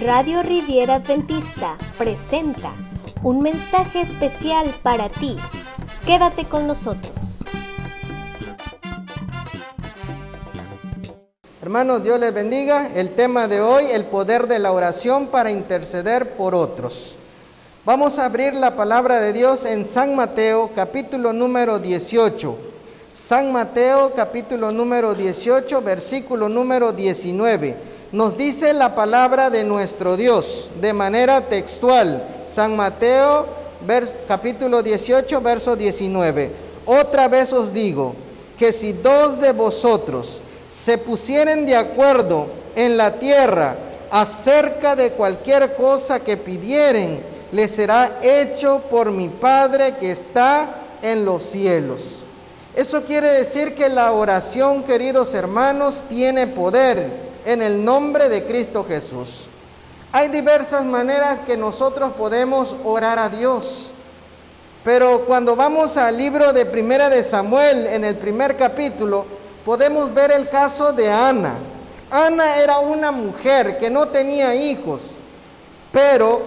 Radio Riviera Adventista presenta un mensaje especial para ti. Quédate con nosotros. Hermanos, Dios les bendiga. El tema de hoy, el poder de la oración para interceder por otros. Vamos a abrir la palabra de Dios en San Mateo capítulo número 18. San Mateo capítulo número 18, versículo número 19 nos dice la palabra de nuestro Dios de manera textual. San Mateo capítulo 18, verso 19. Otra vez os digo que si dos de vosotros se pusieren de acuerdo en la tierra acerca de cualquier cosa que pidieren, les será hecho por mi Padre que está en los cielos. Eso quiere decir que la oración, queridos hermanos, tiene poder en el nombre de Cristo Jesús. Hay diversas maneras que nosotros podemos orar a Dios. Pero cuando vamos al libro de Primera de Samuel, en el primer capítulo, podemos ver el caso de Ana. Ana era una mujer que no tenía hijos, pero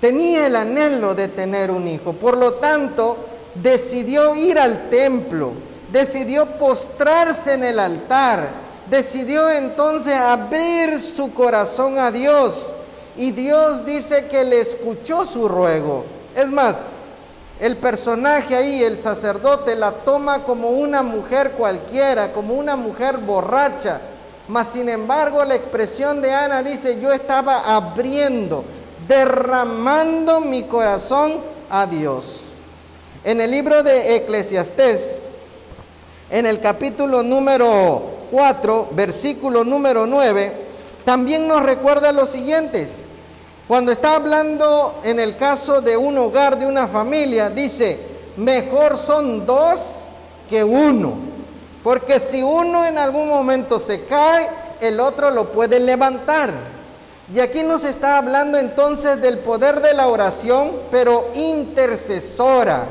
tenía el anhelo de tener un hijo. Por lo tanto, decidió ir al templo, decidió postrarse en el altar, decidió entonces abrir su corazón a Dios y Dios dice que le escuchó su ruego. Es más, el personaje ahí, el sacerdote, la toma como una mujer cualquiera, como una mujer borracha. Mas sin embargo la expresión de Ana dice, yo estaba abriendo, derramando mi corazón a Dios. En el libro de Eclesiastés, en el capítulo número 4, versículo número 9, también nos recuerda los siguientes. Cuando está hablando en el caso de un hogar, de una familia, dice, mejor son dos que uno. Porque si uno en algún momento se cae, el otro lo puede levantar. Y aquí nos está hablando entonces del poder de la oración, pero intercesora.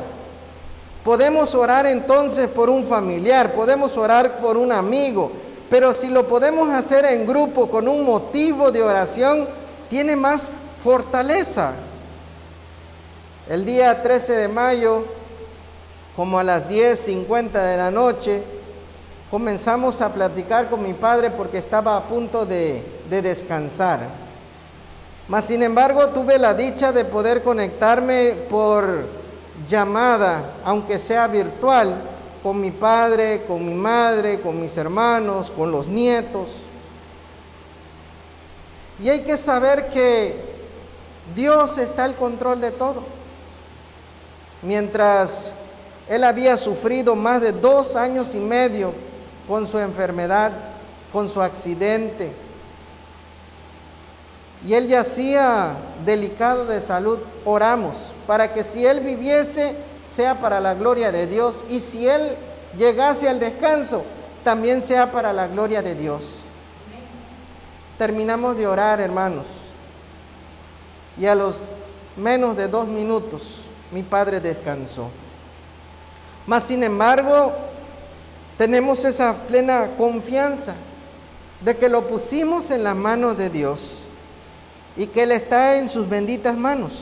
Podemos orar entonces por un familiar, podemos orar por un amigo, pero si lo podemos hacer en grupo con un motivo de oración, tiene más fortaleza. El día 13 de mayo, como a las 10.50 de la noche, comenzamos a platicar con mi padre porque estaba a punto de, de descansar. Mas sin embargo tuve la dicha de poder conectarme por llamada, aunque sea virtual, con mi padre, con mi madre, con mis hermanos, con los nietos. Y hay que saber que Dios está al control de todo. Mientras él había sufrido más de dos años y medio con su enfermedad, con su accidente, y él yacía delicado de salud, oramos para que si él viviese sea para la gloria de Dios y si él llegase al descanso también sea para la gloria de Dios. Terminamos de orar, hermanos, y a los menos de dos minutos mi padre descansó. Mas sin embargo, tenemos esa plena confianza de que lo pusimos en las manos de Dios y que Él está en sus benditas manos.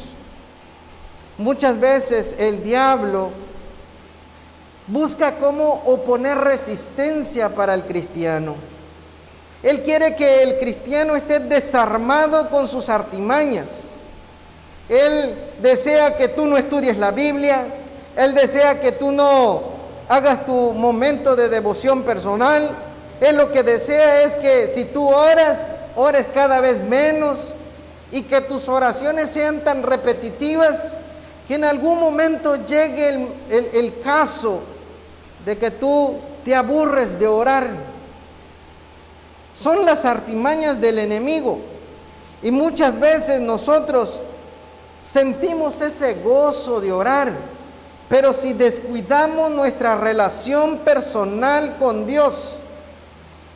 Muchas veces el diablo busca cómo oponer resistencia para el cristiano. Él quiere que el cristiano esté desarmado con sus artimañas. Él desea que tú no estudies la Biblia. Él desea que tú no hagas tu momento de devoción personal. Él lo que desea es que si tú oras, ores cada vez menos, y que tus oraciones sean tan repetitivas que en algún momento llegue el, caso de que tú te aburres de orar. Son las artimañas del enemigo. Y muchas veces nosotros sentimos ese gozo de orar, pero si descuidamos nuestra relación personal con Dios,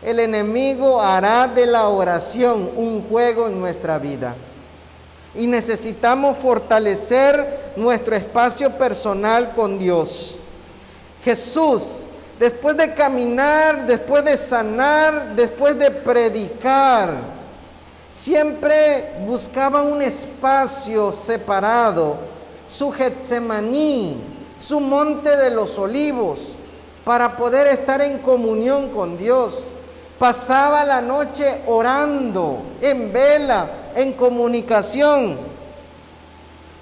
el enemigo hará de la oración un juego en nuestra vida. Y necesitamos fortalecer nuestro espacio personal con Dios. Jesús, después de caminar, después de sanar, después de predicar, Siempre buscaba un espacio separado, su Getsemaní, su monte de los olivos, para poder estar en comunión con Dios. Pasaba la noche orando, en vela, en comunicación.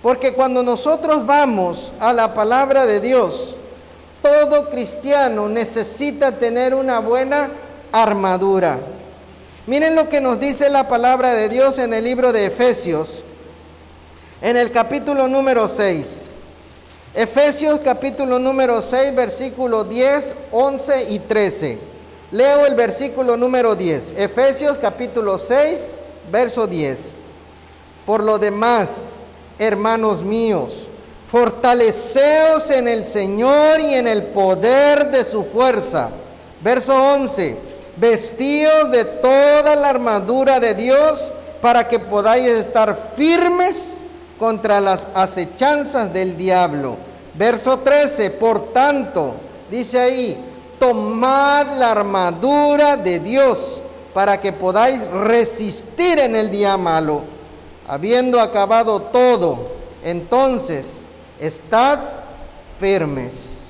Porque cuando nosotros vamos a la palabra de Dios, todo cristiano necesita tener una buena armadura. Miren lo que nos dice la palabra de Dios en el libro de Efesios, en el capítulo número 6. Efesios capítulo número 6, versículo 10, 11 y 13. Leo el versículo número 10. Efesios capítulo 6, verso 10. Por lo demás, hermanos míos, fortaleceos en el Señor y en el poder de su fuerza. Verso 11 vestíos de toda la armadura de Dios para que podáis estar firmes contra las acechanzas del diablo. Verso 13, por tanto, dice ahí, tomad la armadura de Dios para que podáis resistir en el día malo. Habiendo acabado todo, entonces, estad firmes.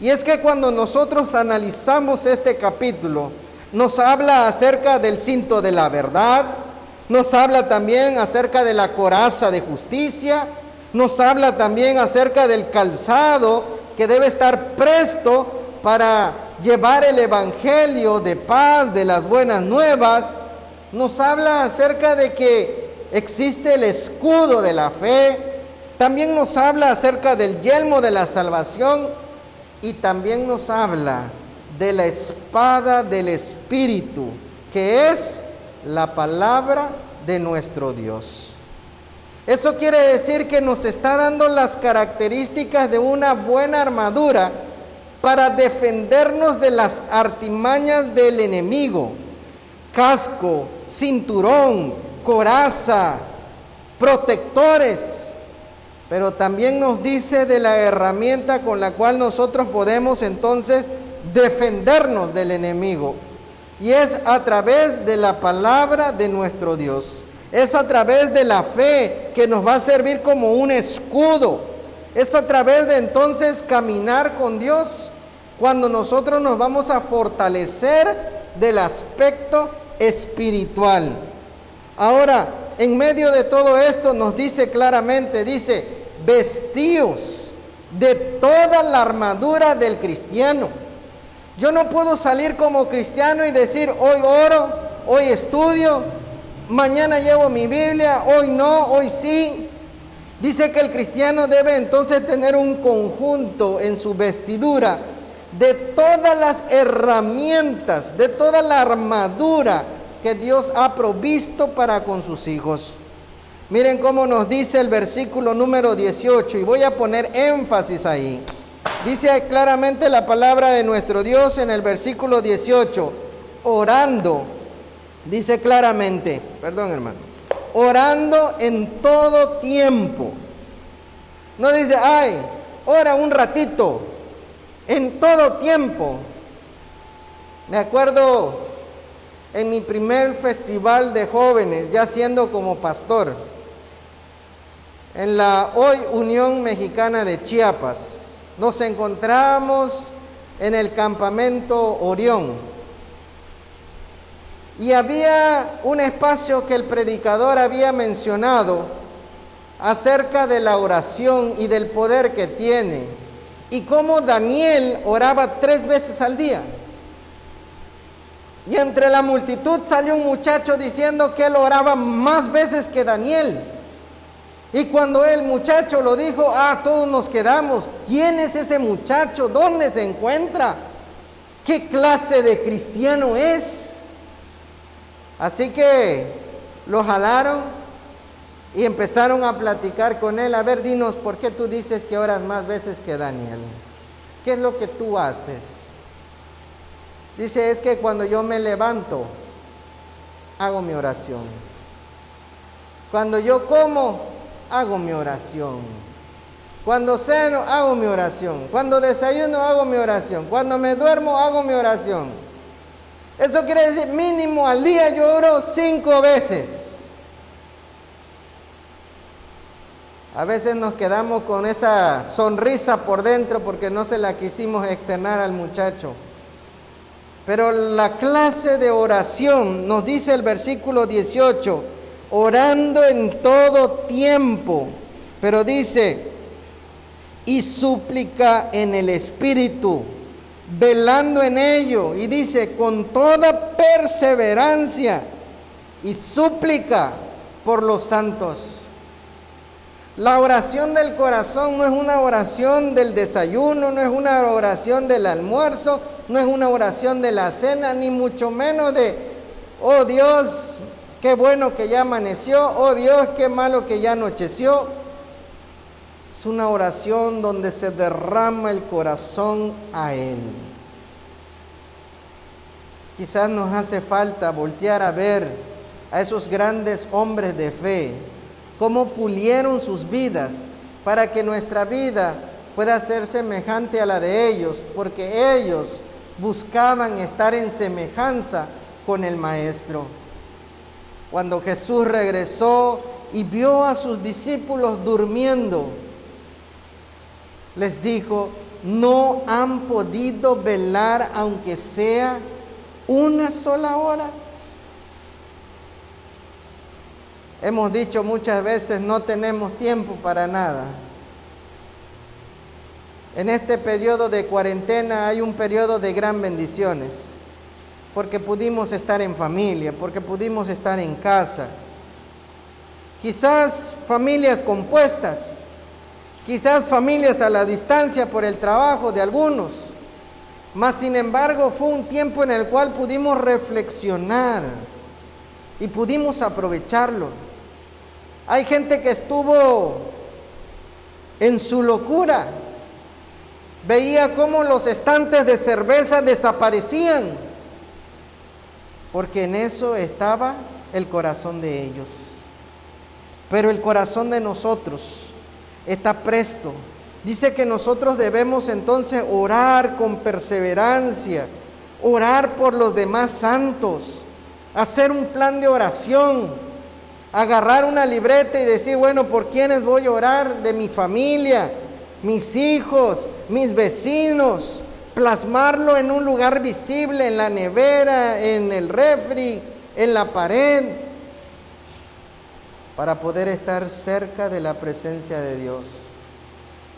Y es que cuando nosotros analizamos este capítulo, nos habla acerca del cinto de la verdad, nos habla también acerca de la coraza de justicia, nos habla también acerca del calzado que debe estar presto para llevar el evangelio de paz, de las buenas nuevas, nos habla acerca de que existe el escudo de la fe, también nos habla acerca del yelmo de la salvación y también nos habla de la espada del Espíritu, que es la palabra de nuestro Dios. Eso quiere decir que nos está dando las características de una buena armadura para defendernos de las artimañas del enemigo. Casco, cinturón, coraza, protectores. Pero también nos dice de la herramienta con la cual nosotros podemos entonces defendernos del enemigo. Y es a través de la palabra de nuestro Dios. Es a través de la fe que nos va a servir como un escudo. Es a través de entonces caminar con Dios cuando nosotros nos vamos a fortalecer del aspecto espiritual. Ahora, en medio de todo esto nos dice claramente, dice, vestíos de toda la armadura del cristiano yo no puedo salir como cristiano y decir, hoy oro, hoy estudio, mañana llevo mi Biblia, hoy no, hoy sí. Dice que el cristiano debe entonces tener un conjunto en su vestidura de todas las herramientas, de toda la armadura que Dios ha provisto para con sus hijos. Miren cómo nos dice el versículo número 18 y voy a poner énfasis ahí. Dice claramente la palabra de nuestro Dios en el versículo 18, orando, dice claramente, perdón hermano, orando en todo tiempo. No dice, ay, ora un ratito, en todo tiempo. Me acuerdo en mi primer festival de jóvenes, ya siendo como pastor, en la hoy Unión Mexicana de Chiapas nos encontramos en el campamento Orión. Y había un espacio que el predicador había mencionado acerca de la oración y del poder que tiene. Y cómo Daniel oraba tres veces al día. Y entre la multitud salió un muchacho diciendo que él oraba más veces que Daniel. Y cuando el muchacho lo dijo, ah, todos nos quedamos. ¿Quién es ese muchacho? ¿Dónde se encuentra? ¿Qué clase de cristiano es? Así que lo jalaron y empezaron a platicar con él. A ver, dinos, ¿por qué tú dices que oras más veces que Daniel? ¿Qué es lo que tú haces? Dice, es que cuando yo me levanto, hago mi oración. Cuando yo como, hago mi oración. Cuando ceno, hago mi oración. Cuando desayuno, hago mi oración. Cuando me duermo, hago mi oración. Eso quiere decir mínimo al día yo oro cinco veces. A veces nos quedamos con esa sonrisa por dentro porque no se la quisimos externar al muchacho. Pero la clase de oración, nos dice el versículo 18, orando en todo tiempo, pero dice, y súplica en el Espíritu, velando en ello, y dice, con toda perseverancia y súplica por los santos. La oración del corazón no es una oración del desayuno, no es una oración del almuerzo, no es una oración de la cena, ni mucho menos de, oh Dios, qué bueno que ya amaneció, oh Dios, qué malo que ya anocheció. Es una oración donde se derrama el corazón a Él. Quizás nos hace falta voltear a ver a esos grandes hombres de fe cómo pulieron sus vidas para que nuestra vida pueda ser semejante a la de ellos, porque ellos buscaban estar en semejanza con el Maestro. Cuando Jesús regresó y vio a sus discípulos durmiendo, les dijo, no han podido velar aunque sea una sola hora. Hemos dicho muchas veces, no tenemos tiempo para nada. En este periodo de cuarentena hay un periodo de gran bendiciones, porque pudimos estar en familia, porque pudimos estar en casa. Quizás familias compuestas, quizás familias a la distancia por el trabajo de algunos, mas sin embargo fue un tiempo en el cual pudimos reflexionar y pudimos aprovecharlo. Hay gente que estuvo en su locura. Veía cómo los estantes de cerveza desaparecían, porque en eso estaba el corazón de ellos. Pero el corazón de nosotros está presto. Dice que nosotros debemos entonces orar con perseverancia, orar por los demás santos, hacer un plan de oración agarrar una libreta y decir, bueno, ¿por quiénes voy a orar? De mi familia, mis hijos, mis vecinos, plasmarlo en un lugar visible, en la nevera, en el refri, en la pared, para poder estar cerca de la presencia de Dios.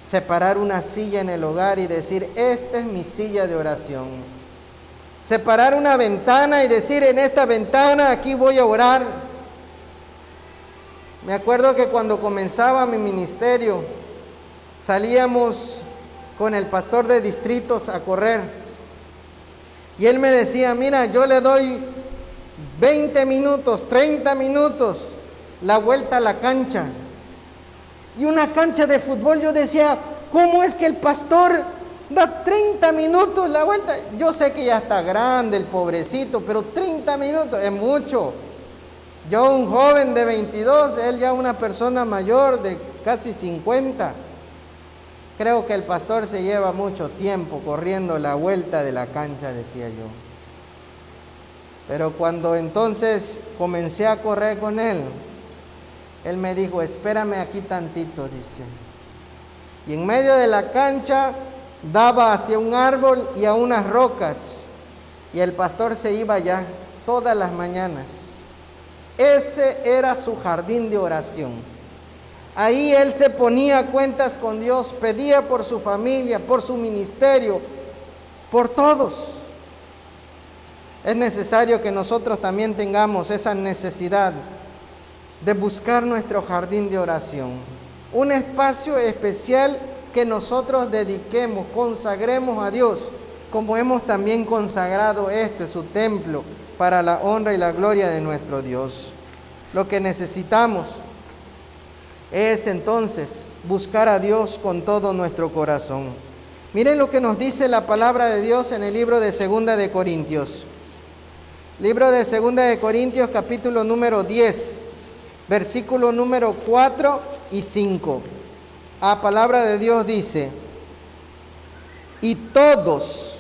Separar una silla en el hogar y decir, esta es mi silla de oración. Separar una ventana y decir, en esta ventana aquí voy a orar me acuerdo que cuando comenzaba mi ministerio, salíamos con el pastor de distritos a correr. Y él me decía, mira, yo le doy 20 minutos, 30 minutos la vuelta a la cancha. Y una cancha de fútbol, yo decía, ¿cómo es que el pastor da 30 minutos la vuelta? Yo sé que ya está grande el pobrecito, pero 30 minutos es mucho. Yo un joven de 22, él ya una persona mayor de casi 50. Creo que el pastor se lleva mucho tiempo corriendo la vuelta de la cancha, decía yo. Pero cuando entonces comencé a correr con él, él me dijo, espérame aquí tantito, dice. Y en medio de la cancha daba hacia un árbol y a unas rocas. Y el pastor se iba allá todas las mañanas. Ese era su jardín de oración. Ahí él se ponía cuentas con Dios, pedía por su familia, por su ministerio, por todos. Es necesario que nosotros también tengamos esa necesidad de buscar nuestro jardín de oración. Un espacio especial que nosotros dediquemos, consagremos a Dios, como hemos también consagrado este, su templo, para la honra y la gloria de nuestro Dios. Lo que necesitamos es entonces buscar a Dios con todo nuestro corazón. Miren lo que nos dice la palabra de Dios en el libro de Segunda de Corintios. Libro de Segunda de Corintios capítulo número 10, versículo número 4 y 5. A palabra de Dios dice, y todos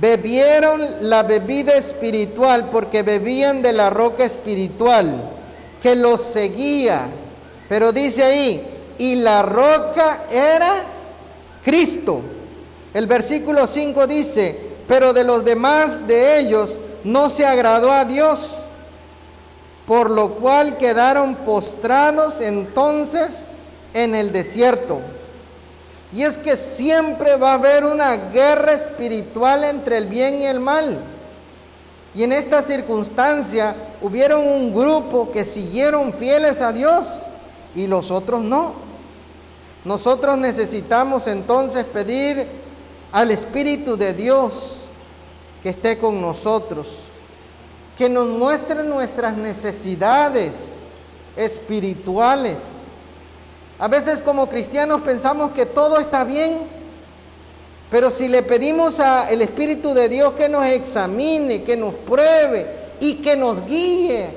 bebieron la bebida espiritual porque bebían de la roca espiritual que los seguía. Pero dice ahí, y la roca era Cristo. El versículo 5 dice, pero de los demás de ellos no se agradó a Dios, por lo cual quedaron postrados entonces en el desierto. Y es que siempre va a haber una guerra espiritual entre el bien y el mal. Y en esta circunstancia hubieron un grupo que siguieron fieles a Dios y los otros no. Nosotros necesitamos entonces pedir al Espíritu de Dios que esté con nosotros, que nos muestre nuestras necesidades espirituales. A veces como cristianos pensamos que todo está bien, pero si le pedimos al Espíritu de Dios que nos examine, que nos pruebe y que nos guíe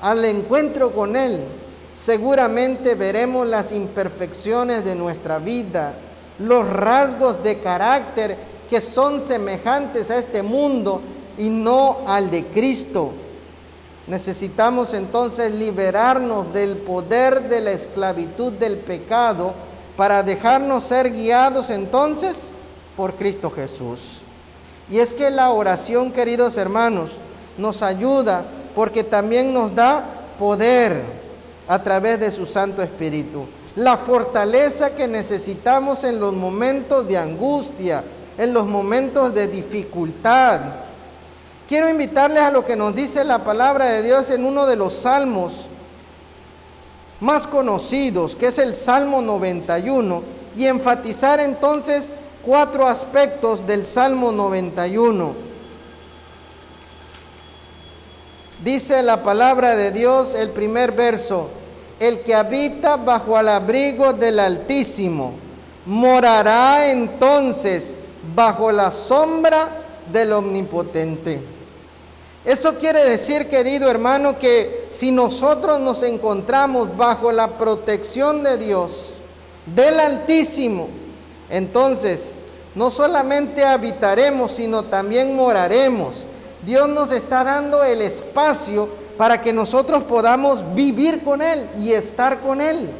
al encuentro con Él, seguramente veremos las imperfecciones de nuestra vida, los rasgos de carácter que son semejantes a este mundo y no al de Cristo. Necesitamos entonces liberarnos del poder de la esclavitud del pecado para dejarnos ser guiados entonces por Cristo Jesús. Y es que la oración, queridos hermanos, nos ayuda porque también nos da poder a través de su Santo Espíritu. La fortaleza que necesitamos en los momentos de angustia, en los momentos de dificultad, Quiero invitarles a lo que nos dice la palabra de Dios en uno de los salmos más conocidos, que es el Salmo 91, y enfatizar entonces cuatro aspectos del Salmo 91. Dice la palabra de Dios, el primer verso, el que habita bajo el abrigo del Altísimo, morará entonces bajo la sombra del Omnipotente. Eso quiere decir, querido hermano, que si nosotros nos encontramos bajo la protección de Dios, del Altísimo, entonces no solamente habitaremos, sino también moraremos. Dios nos está dando el espacio para que nosotros podamos vivir con Él y estar con Él.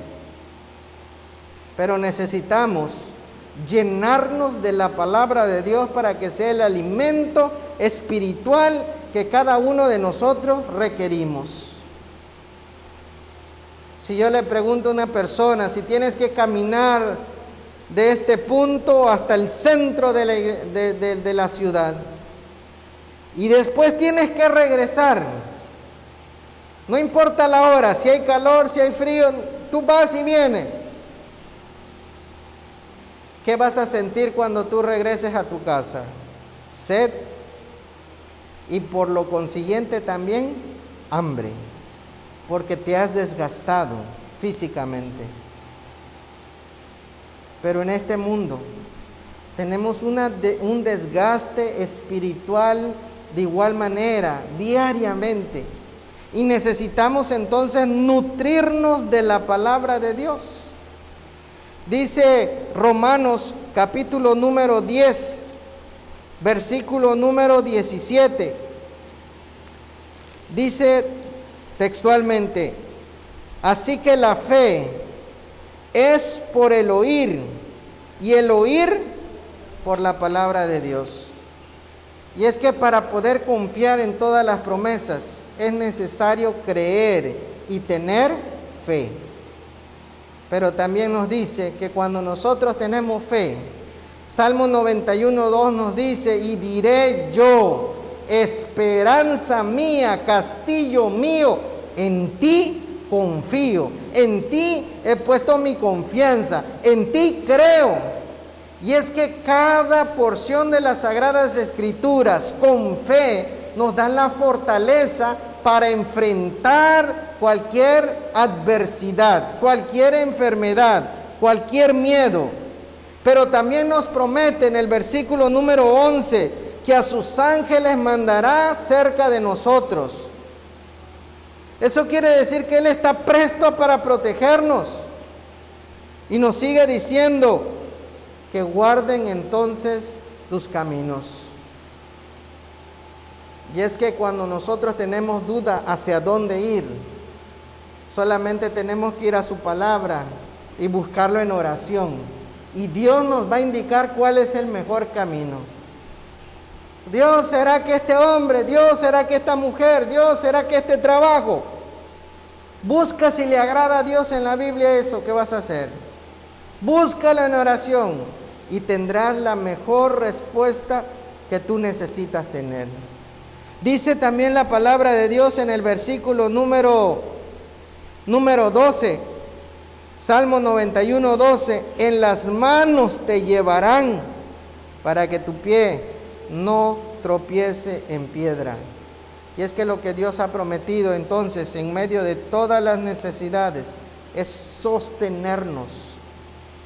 Pero necesitamos llenarnos de la palabra de Dios para que sea el alimento espiritual que cada uno de nosotros requerimos. Si yo le pregunto a una persona si tienes que caminar de este punto hasta el centro de la, ciudad y después tienes que regresar, no importa la hora, si hay calor, si hay frío, tú vas y vienes. ¿Qué vas a sentir cuando tú regreses a tu casa? Sed y por lo consiguiente también hambre, porque te has desgastado físicamente. Pero en este mundo tenemos un desgaste espiritual de igual manera, diariamente. Y necesitamos entonces nutrirnos de la palabra de Dios. Dice Romanos capítulo número 10, versículo número 17. Dice textualmente, así que la fe es por el oír y el oír por la palabra de Dios. Y es que para poder confiar en todas las promesas es necesario creer y tener fe. Pero también nos dice que cuando nosotros tenemos fe, Salmo 91, 2 nos dice, y diré yo, esperanza mía, castillo mío, en ti confío, en ti he puesto mi confianza, en ti creo. Y es que cada porción de las sagradas escrituras con fe nos dan la fortaleza para enfrentar cualquier adversidad, cualquier enfermedad, cualquier miedo pero también nos promete en el versículo número 11 que a sus ángeles mandará cerca de nosotros. Eso quiere decir que Él está presto para protegernos. Y nos sigue diciendo que guarden entonces tus caminos. Y es que cuando nosotros tenemos duda hacia dónde ir, solamente tenemos que ir a su palabra y buscarlo en oración. Y Dios nos va a indicar cuál es el mejor camino. Dios será que este hombre, Dios será que esta mujer, Dios será que este trabajo. Busca si le agrada a Dios en la Biblia eso que vas a hacer. Búscalo en oración y tendrás la mejor respuesta que tú necesitas tener. Dice también la palabra de Dios en el versículo número, número 12, Salmo 91, 12, en las manos te llevarán para que tu pie no tropiece en piedra. Y es que lo que Dios ha prometido entonces en medio de todas las necesidades es sostenernos,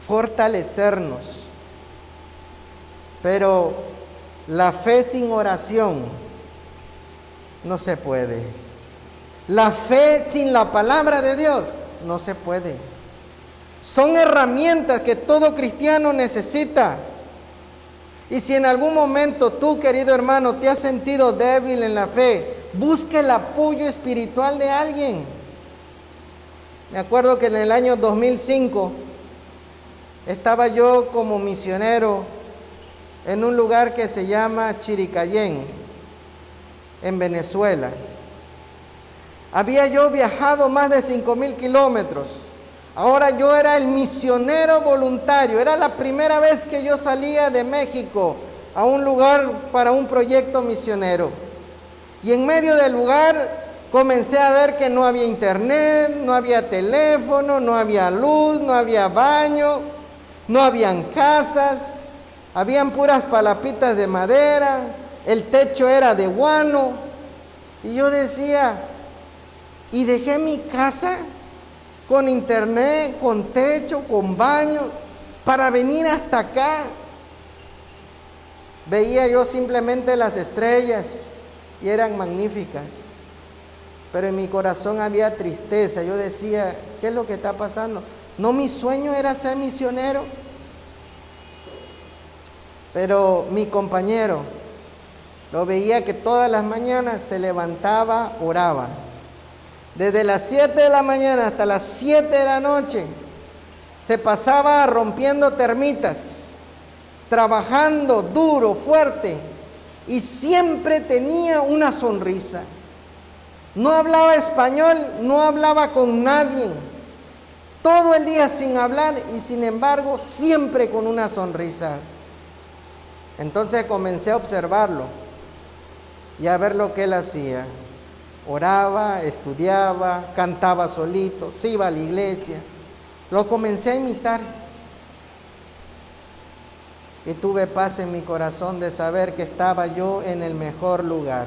fortalecernos. Pero la fe sin oración no se puede. La fe sin la palabra de Dios no se puede. Son herramientas que todo cristiano necesita. Y si en algún momento tú, querido hermano, te has sentido débil en la fe, busca el apoyo espiritual de alguien. Me acuerdo que en el año 2005 estaba yo como misionero en un lugar que se llama Chiricayén en Venezuela. Había yo viajado más de cinco mil kilómetros. Ahora yo era el misionero voluntario. Era la primera vez que yo salía de México a un lugar para un proyecto misionero. Y en medio del lugar comencé a ver que no había internet, no había teléfono, no había luz, no había baño, no habían casas, habían puras palapitas de madera, el techo era de guano. Y yo decía, y dejé mi casa con internet, con techo, con baño, para venir hasta acá. Veía yo simplemente las estrellas y eran magníficas. Pero en mi corazón había tristeza. Yo decía, ¿qué es lo que está pasando? No, mi sueño era ser misionero. Pero mi compañero, lo veía que todas las mañanas se levantaba, oraba. Desde las 7 de la mañana hasta las 7 de la noche se pasaba rompiendo termitas, trabajando duro, fuerte, y siempre tenía una sonrisa. No hablaba español, no hablaba con nadie. Todo el día sin hablar y sin embargo siempre con una sonrisa. Entonces comencé a observarlo y a ver lo que él hacía. Oraba, estudiaba, cantaba solito, se iba a la iglesia. Lo comencé a imitar. Y tuve paz en mi corazón de saber que estaba yo en el mejor lugar.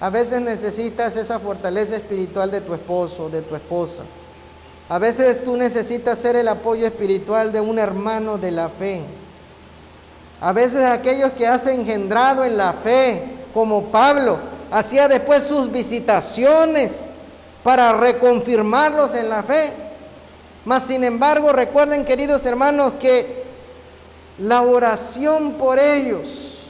A veces necesitas esa fortaleza espiritual de tu esposo, de tu esposa. A veces tú necesitas ser el apoyo espiritual de un hermano de la fe. A veces aquellos que has engendrado en la fe, como Pablo, hacía después sus visitaciones para reconfirmarlos en la fe. Mas sin embargo, recuerden queridos hermanos que la oración por ellos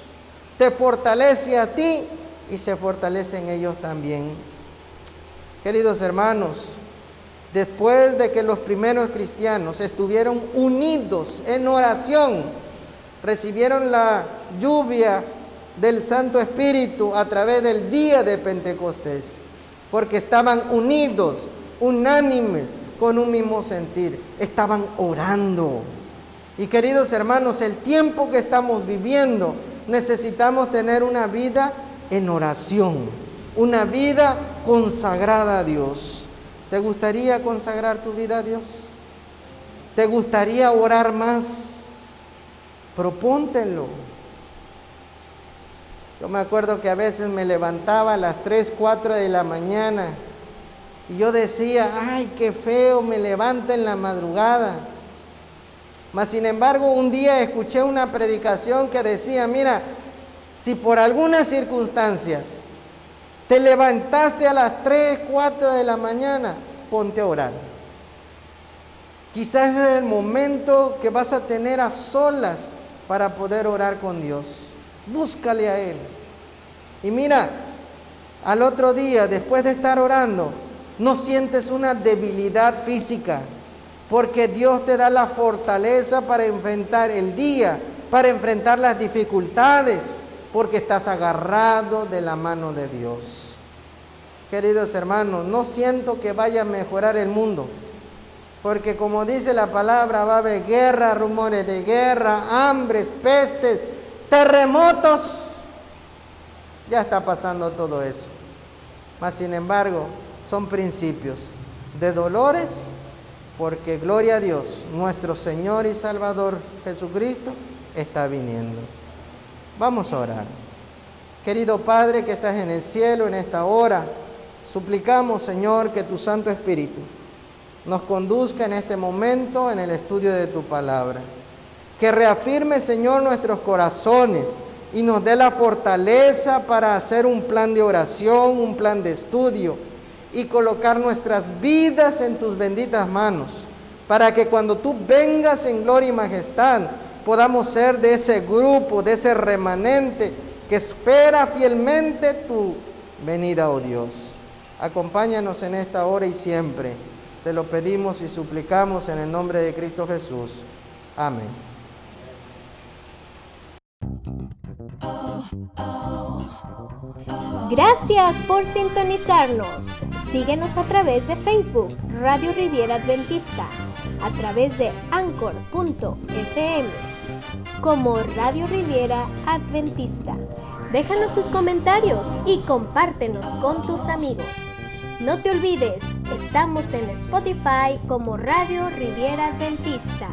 te fortalece a ti y se fortalece en ellos también. Queridos hermanos, después de que los primeros cristianos estuvieron unidos en oración, recibieron la lluvia del Santo Espíritu a través del día de Pentecostés, porque estaban unidos, unánimes, con un mismo sentir, estaban orando. Y queridos hermanos, el tiempo que estamos viviendo, necesitamos tener una vida en oración, una vida consagrada a Dios. ¿Te gustaría consagrar tu vida a Dios? ¿Te gustaría orar más? Propóntelo. Yo me acuerdo que a veces me levantaba a las 3, 4 de la mañana y yo decía, ay, qué feo, me levanto en la madrugada. Mas sin embargo, un día escuché una predicación que decía, mira, si por algunas circunstancias te levantaste a las 3, 4 de la mañana, ponte a orar. Quizás es el momento que vas a tener a solas para poder orar con Dios. Búscale a Él. Y mira, al otro día, después de estar orando, no sientes una debilidad física, porque Dios te da la fortaleza para enfrentar el día, para enfrentar las dificultades, porque estás agarrado de la mano de Dios. Queridos hermanos, no siento que vaya a mejorar el mundo, porque como dice la palabra, va a haber guerra, rumores de guerra, hambres, pestes, terremotos. Ya está pasando todo eso. Mas sin embargo, son principios de dolores, porque gloria a Dios, nuestro Señor y Salvador Jesucristo está viniendo. Vamos a orar. Querido Padre que estás en el cielo en esta hora, suplicamos Señor que tu Santo Espíritu nos conduzca en este momento en el estudio de tu palabra. Que reafirme Señor nuestros corazones y nos dé la fortaleza para hacer un plan de oración, un plan de estudio y colocar nuestras vidas en tus benditas manos, para que cuando tú vengas en gloria y majestad, podamos ser de ese grupo, de ese remanente que espera fielmente tu venida, oh Dios. Acompáñanos en esta hora y siempre. Te lo pedimos y suplicamos en el nombre de Cristo Jesús. Amén. Gracias por sintonizarnos. Síguenos a través de Facebook, Radio Riviera Adventista, a través de anchor.fm, como Radio Riviera Adventista. Déjanos tus comentarios y compártenos con tus amigos. No te olvides, estamos en Spotify como Radio Riviera Adventista.